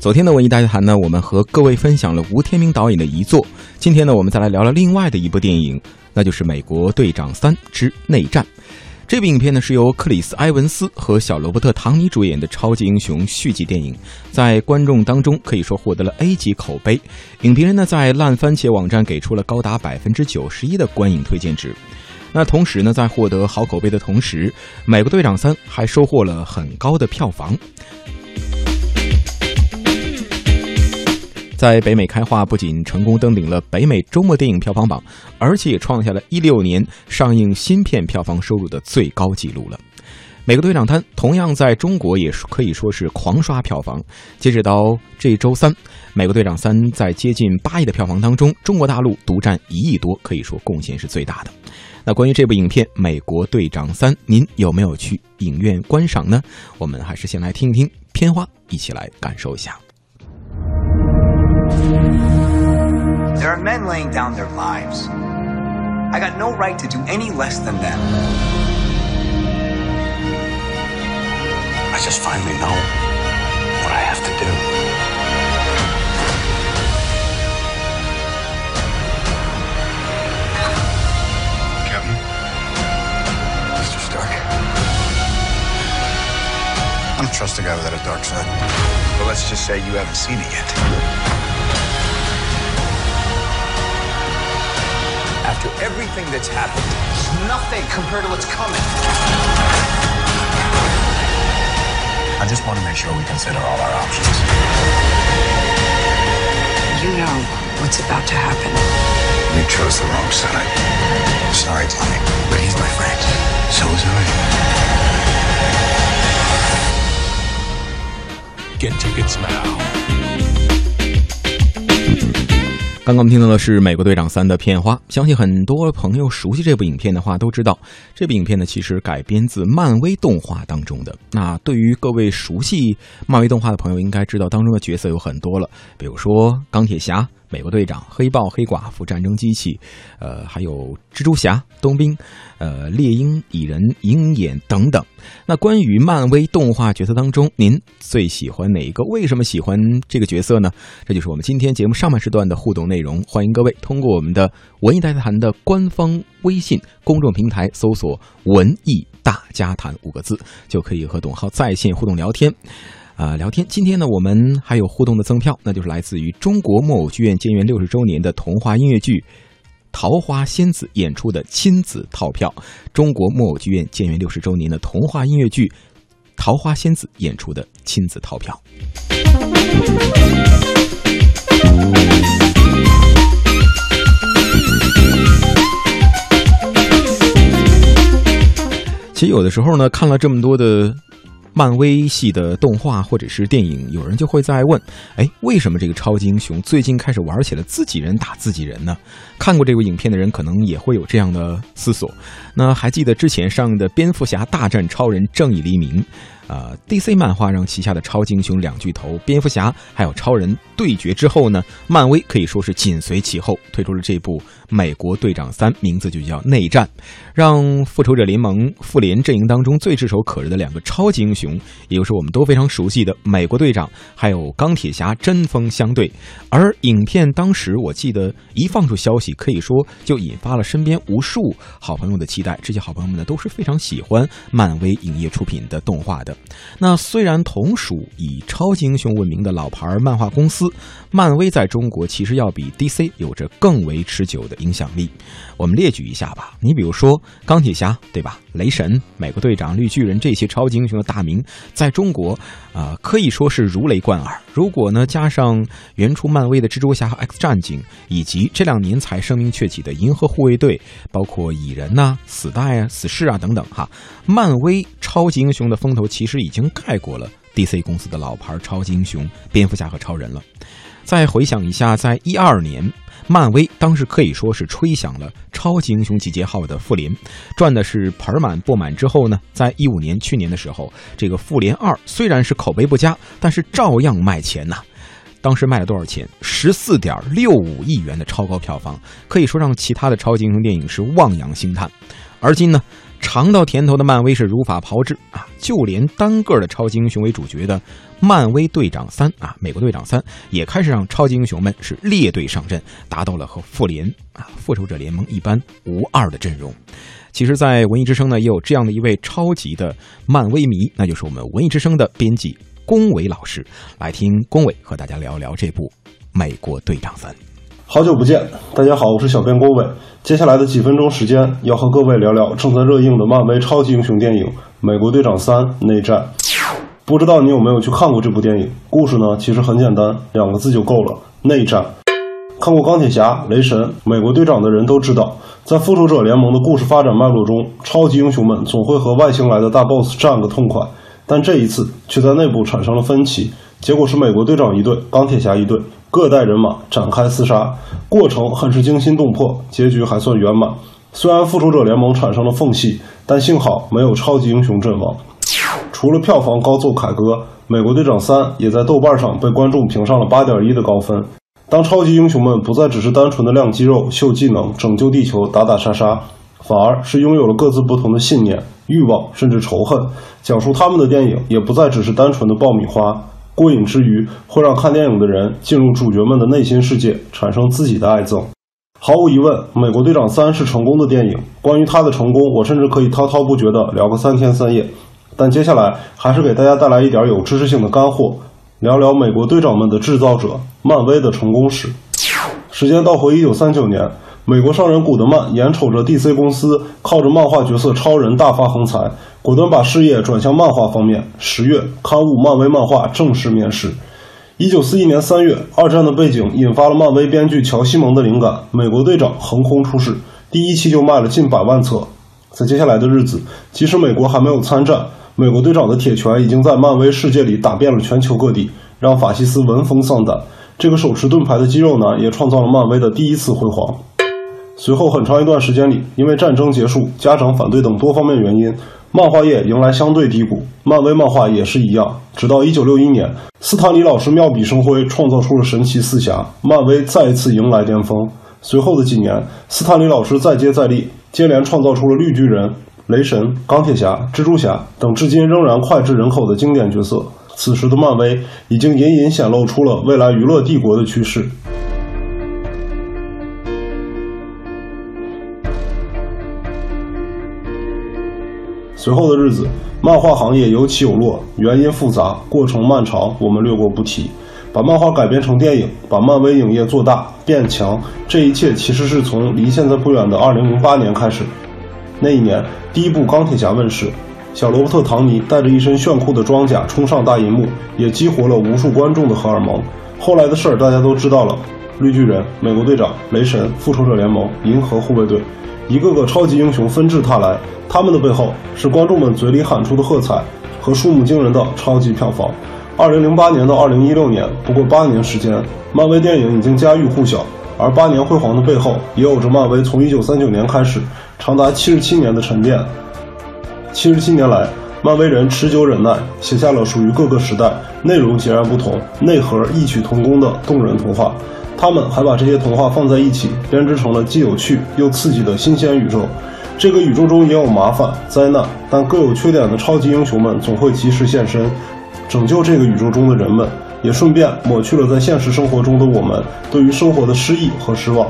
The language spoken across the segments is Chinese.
昨天的文艺大家谈呢，我们和各位分享了吴天明导演的遗作。今天呢，我们再来聊聊另外的一部电影，那就是《美国队长三之内战》。这部影片呢是由克里斯·埃文斯和小罗伯特·唐尼主演的超级英雄续集电影，在观众当中可以说获得了 A 级口碑。影评人呢在烂番茄网站给出了高达百分之九十一的观影推荐值。那同时呢，在获得好口碑的同时，《美国队长三》还收获了很高的票房。在北美开画不仅成功登顶了北美周末电影票房榜，而且也创下了一六年上映新片票房收入的最高纪录了。《美国队长三》同样在中国也可以说是狂刷票房。截止到这周三，《美国队长三》在接近八亿的票房当中，中国大陆独占一亿多，可以说贡献是最大的。那关于这部影片《美国队长三》，您有没有去影院观赏呢？我们还是先来听一听片花，一起来感受一下。There are men laying down their lives. I got no right to do any less than them. I just finally know what I have to do. Captain? Mr. Stark? I don't trust a guy without a dark side. Well, let's just say you haven't seen it yet. After everything that's happened, it's nothing compared to what's coming. I just want to make sure we consider all our options. You know what's about to happen. You chose the wrong side. Sorry, Tommy, but he's my friend. So is I. Get tickets now. 刚刚我们听到的是《美国队长三》的片花，相信很多朋友熟悉这部影片的话，都知道这部影片呢其实改编自漫威动画当中的。那对于各位熟悉漫威动画的朋友，应该知道当中的角色有很多了，比如说钢铁侠。美国队长、黑豹、黑寡妇、战争机器，呃，还有蜘蛛侠、冬兵，呃，猎鹰、蚁人、鹰眼等等。那关于漫威动画角色当中，您最喜欢哪一个？为什么喜欢这个角色呢？这就是我们今天节目上半时段的互动内容。欢迎各位通过我们的“文艺大家谈”的官方微信公众平台搜索“文艺大家谈”五个字，就可以和董浩在线互动聊天。啊，聊天。今天呢，我们还有互动的赠票，那就是来自于中国木偶剧院建院六十周年的童话音乐剧《桃花仙子》演出的亲子套票。中国木偶剧院建院六十周年的童话音乐剧《桃花仙子》演出的亲子套票。其实有的时候呢，看了这么多的。漫威系的动画或者是电影，有人就会在问：哎，为什么这个超级英雄最近开始玩起了自己人打自己人呢？看过这部影片的人可能也会有这样的思索。那还记得之前上映的《蝙蝠侠大战超人：正义黎明》？呃，DC 漫画让旗下的超级英雄两巨头蝙蝠侠还有超人对决之后呢，漫威可以说是紧随其后推出了这部《美国队长三》，名字就叫内战，让复仇者联盟复联阵营当中最炙手可热的两个超级英雄，也就是我们都非常熟悉的美国队长还有钢铁侠针锋相对。而影片当时我记得一放出消息，可以说就引发了身边无数好朋友的期待。这些好朋友们呢都是非常喜欢漫威影业出品的动画的。那虽然同属以超级英雄闻名的老牌漫画公司，漫威在中国其实要比 DC 有着更为持久的影响力。我们列举一下吧，你比如说钢铁侠，对吧？雷神、美国队长、绿巨人这些超级英雄的大名，在中国啊可以说是如雷贯耳。如果呢加上原初漫威的蜘蛛侠和 X 战警，以及这两年才声名鹊起的银河护卫队，包括蚁人呐、死代啊、死侍啊等等，哈，漫威超级英雄的风头其实已经盖过了 DC 公司的老牌超级英雄蝙蝠侠和超人了。再回想一下，在一二年。漫威当时可以说是吹响了超级英雄集结号的复联，赚的是盆满钵满。之后呢，在一五年去年的时候，这个复联二虽然是口碑不佳，但是照样卖钱呐。当时卖了多少钱？十四点六五亿元的超高票房，可以说让其他的超级英雄电影是望洋兴叹。而今呢，尝到甜头的漫威是如法炮制啊，就连单个的超级英雄为主角的漫威队长三啊，美国队长三也开始让超级英雄们是列队上阵，达到了和复联啊、复仇者联盟一般无二的阵容。其实，在文艺之声呢，也有这样的一位超级的漫威迷，那就是我们文艺之声的编辑龚伟老师，来听龚伟和大家聊聊这部《美国队长三》。好久不见，大家好，我是小编郭伟。接下来的几分钟时间，要和各位聊聊正在热映的漫威超级英雄电影《美国队长三：内战》。不知道你有没有去看过这部电影？故事呢，其实很简单，两个字就够了：内战。看过钢铁侠、雷神、美国队长的人都知道，在复仇者联盟的故事发展脉络中，超级英雄们总会和外星来的大 BOSS 战个痛快。但这一次却在内部产生了分歧，结果是美国队长一队、钢铁侠一队。各带人马展开厮杀，过程很是惊心动魄，结局还算圆满。虽然复仇者联盟产生了缝隙，但幸好没有超级英雄阵亡。除了票房高奏凯歌，美国队长三也在豆瓣上被观众评上了八点一的高分。当超级英雄们不再只是单纯的亮肌肉、秀技能、拯救地球、打打杀杀，反而是拥有了各自不同的信念、欲望，甚至仇恨。讲述他们的电影也不再只是单纯的爆米花。过瘾之余，会让看电影的人进入主角们的内心世界，产生自己的爱憎。毫无疑问，《美国队长三》是成功的电影。关于它的成功，我甚至可以滔滔不绝地聊个三天三夜。但接下来还是给大家带来一点有知识性的干货，聊聊美国队长们的制造者——漫威的成功史。时间倒回一九三九年。美国商人古德曼眼瞅着 DC 公司靠着漫画角色超人大发横财，果断把事业转向漫画方面。十月，刊物《漫威漫画》正式面世。一九四一年三月，二战的背景引发了漫威编剧乔西蒙的灵感，《美国队长》横空出世，第一期就卖了近百万册。在接下来的日子，即使美国还没有参战，《美国队长》的铁拳已经在漫威世界里打遍了全球各地，让法西斯闻风丧胆。这个手持盾牌的肌肉男也创造了漫威的第一次辉煌。随后很长一段时间里，因为战争结束、家长反对等多方面原因，漫画业迎来相对低谷。漫威漫画也是一样。直到1961年，斯坦李老师妙笔生辉，创造出了神奇四侠，漫威再一次迎来巅峰。随后的几年，斯坦李老师再接再厉，接连创造出了绿巨人、雷神、钢铁侠、蜘蛛侠等至今仍然脍炙人口的经典角色。此时的漫威已经隐隐显露出了未来娱乐帝国的趋势。随后的日子，漫画行业有起有落，原因复杂，过程漫长，我们略过不提。把漫画改编成电影，把漫威影业做大变强，这一切其实是从离现在不远的2008年开始。那一年，第一部钢铁侠问世，小罗伯特·唐尼带着一身炫酷的装甲冲上大银幕，也激活了无数观众的荷尔蒙。后来的事儿大家都知道了：绿巨人、美国队长、雷神、复仇者联盟、银河护卫队。一个个超级英雄纷至沓来，他们的背后是观众们嘴里喊出的喝彩和数目惊人的超级票房。二零零八年到二零一六年，不过八年时间，漫威电影已经家喻户晓。而八年辉煌的背后，也有着漫威从一九三九年开始长达七十七年的沉淀。七十七年来，漫威人持久忍耐，写下了属于各个时代、内容截然不同、内核异曲同工的动人童话。他们还把这些童话放在一起，编织成了既有趣又刺激的新鲜宇宙。这个宇宙中也有麻烦、灾难，但各有缺点的超级英雄们总会及时现身，拯救这个宇宙中的人们，也顺便抹去了在现实生活中的我们对于生活的失意和失望。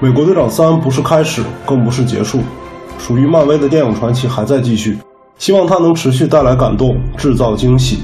美国队长三不是开始，更不是结束，属于漫威的电影传奇还在继续。希望它能持续带来感动，制造惊喜。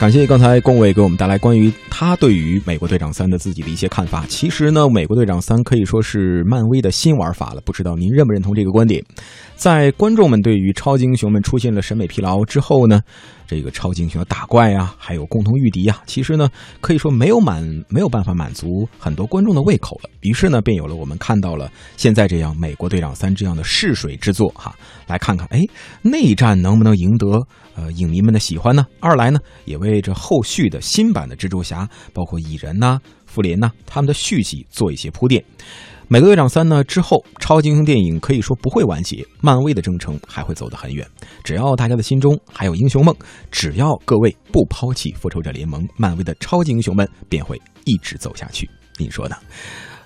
感谢刚才龚伟给我们带来关于他对于《美国队长三》的自己的一些看法。其实呢，《美国队长三》可以说是漫威的新玩法了，不知道您认不认同这个观点？在观众们对于超级英雄们出现了审美疲劳之后呢，这个超级英雄的打怪呀，还有共同御敌呀，其实呢，可以说没有满没有办法满足很多观众的胃口了。于是呢，便有了我们看到了现在这样《美国队长三》这样的试水之作哈。来看看，哎，内战能不能赢得呃影迷们的喜欢呢？二来呢，也为这后续的新版的蜘蛛侠，包括蚁人呐、复联呐，他们的续集做一些铺垫。美国队长三呢之后，超级英雄电影可以说不会完结，漫威的征程还会走得很远。只要大家的心中还有英雄梦，只要各位不抛弃复仇者联盟，漫威的超级英雄们便会一直走下去。您说呢？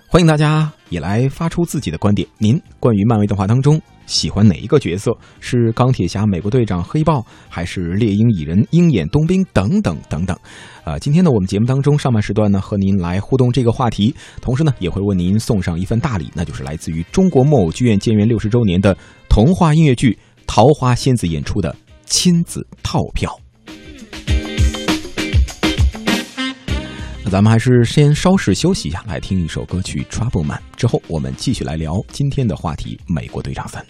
欢迎大家也来发出自己的观点。您关于漫威动画当中喜欢哪一个角色？是钢铁侠、美国队长、黑豹，还是猎鹰、蚁人、鹰眼、冬兵等等等等？啊，今天呢，我们节目当中上半时段呢，和您来互动这个话题，同时呢，也会为您送上一份大礼，那就是来自于中国木偶剧院建院六十周年的童话音乐剧《桃花仙子》演出的亲子套票。那咱们还是先稍事休息一下，来听一首歌曲《Trouble Man》，之后我们继续来聊今天的话题《美国队长三》。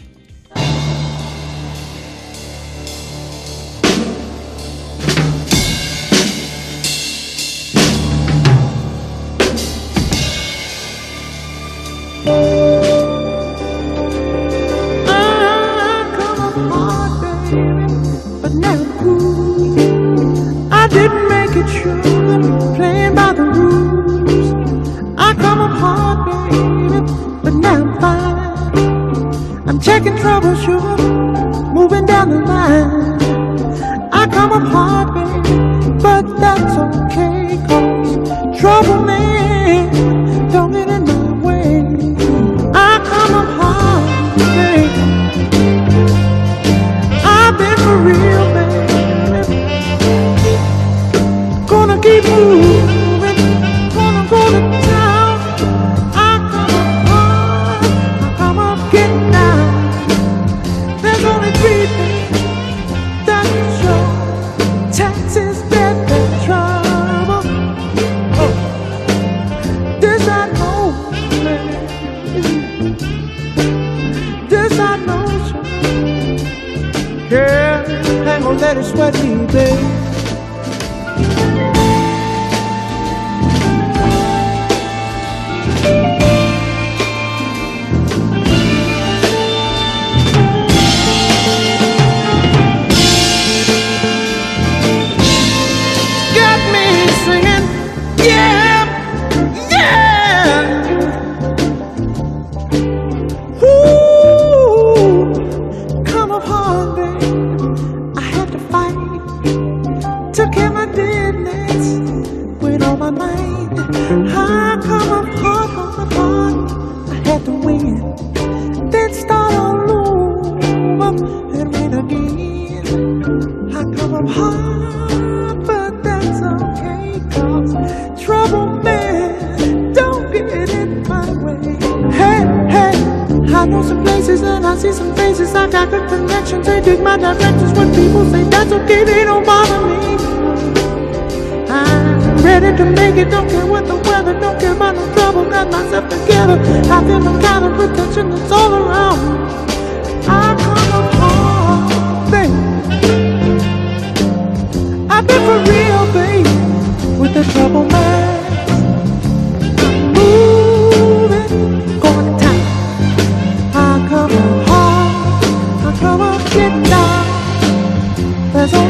Playing by the rules. I come up hard, baby, but now I'm fine. I'm checking trouble, sure, moving down the line. Good connections, they dig my directions. When people say that's okay, they don't bother me. I'm ready to make it, don't care what the weather, don't care about no trouble, got myself together. I feel the kind of protection that's all around. I come up hard, baby. I've been for real, baby, with the trouble man.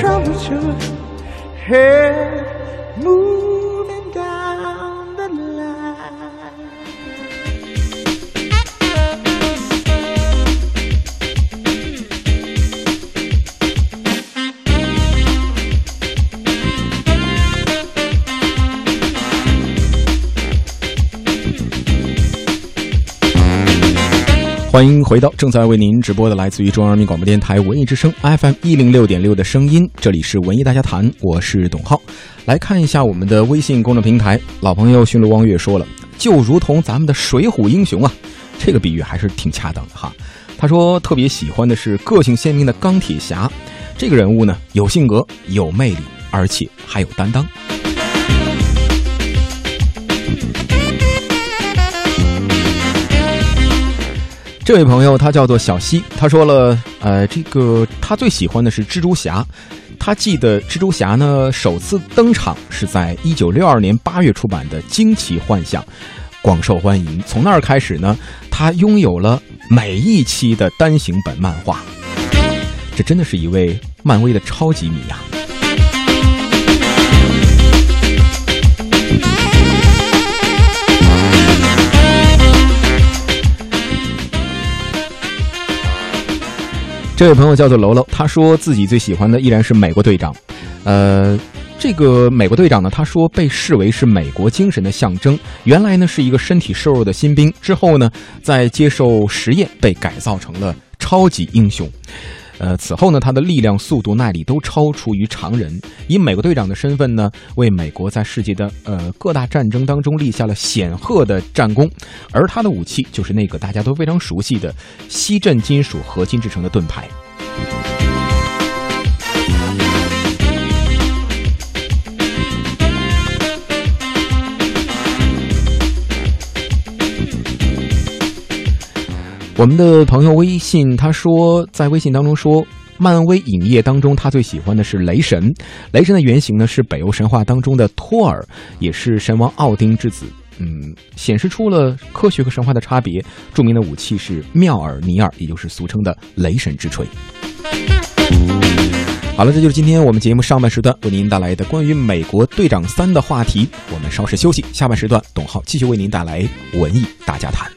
Trouble your head move. 欢迎回到正在为您直播的来自于中央人民广播电台文艺之声 FM 一零六点六的声音，这里是文艺大家谈，我是董浩。来看一下我们的微信公众平台，老朋友驯鹿望月说了，就如同咱们的水浒英雄啊，这个比喻还是挺恰当的哈。他说特别喜欢的是个性鲜明的钢铁侠，这个人物呢有性格、有魅力，而且还有担当。这位朋友他叫做小西，他说了，呃，这个他最喜欢的是蜘蛛侠，他记得蜘蛛侠呢首次登场是在一九六二年八月出版的《惊奇幻想》，广受欢迎。从那儿开始呢，他拥有了每一期的单行本漫画，这真的是一位漫威的超级迷呀、这位朋友叫做楼楼，他说自己最喜欢的依然是美国队长。呃，这个美国队长呢，他说被视为是美国精神的象征。原来呢是一个身体瘦弱的新兵，之后呢在接受实验被改造成了超级英雄。呃，此后呢，他的力量、速度、耐力都超出于常人。以美国队长的身份呢，为美国在世界的呃各大战争当中立下了显赫的战功。而他的武器就是那个大家都非常熟悉的锡振金属合金制成的盾牌。我们的朋友微信他说，在微信当中说，漫威影业当中他最喜欢的是雷神。雷神的原型呢是北欧神话当中的托尔，也是神王奥丁之子。嗯，显示出了科学和神话的差别。著名的武器是妙尔尼尔，也就是俗称的雷神之锤。好了，这就是今天我们节目上半时段为您带来的关于美国队长三的话题。我们稍事休息，下半时段董浩继续为您带来文艺大家谈。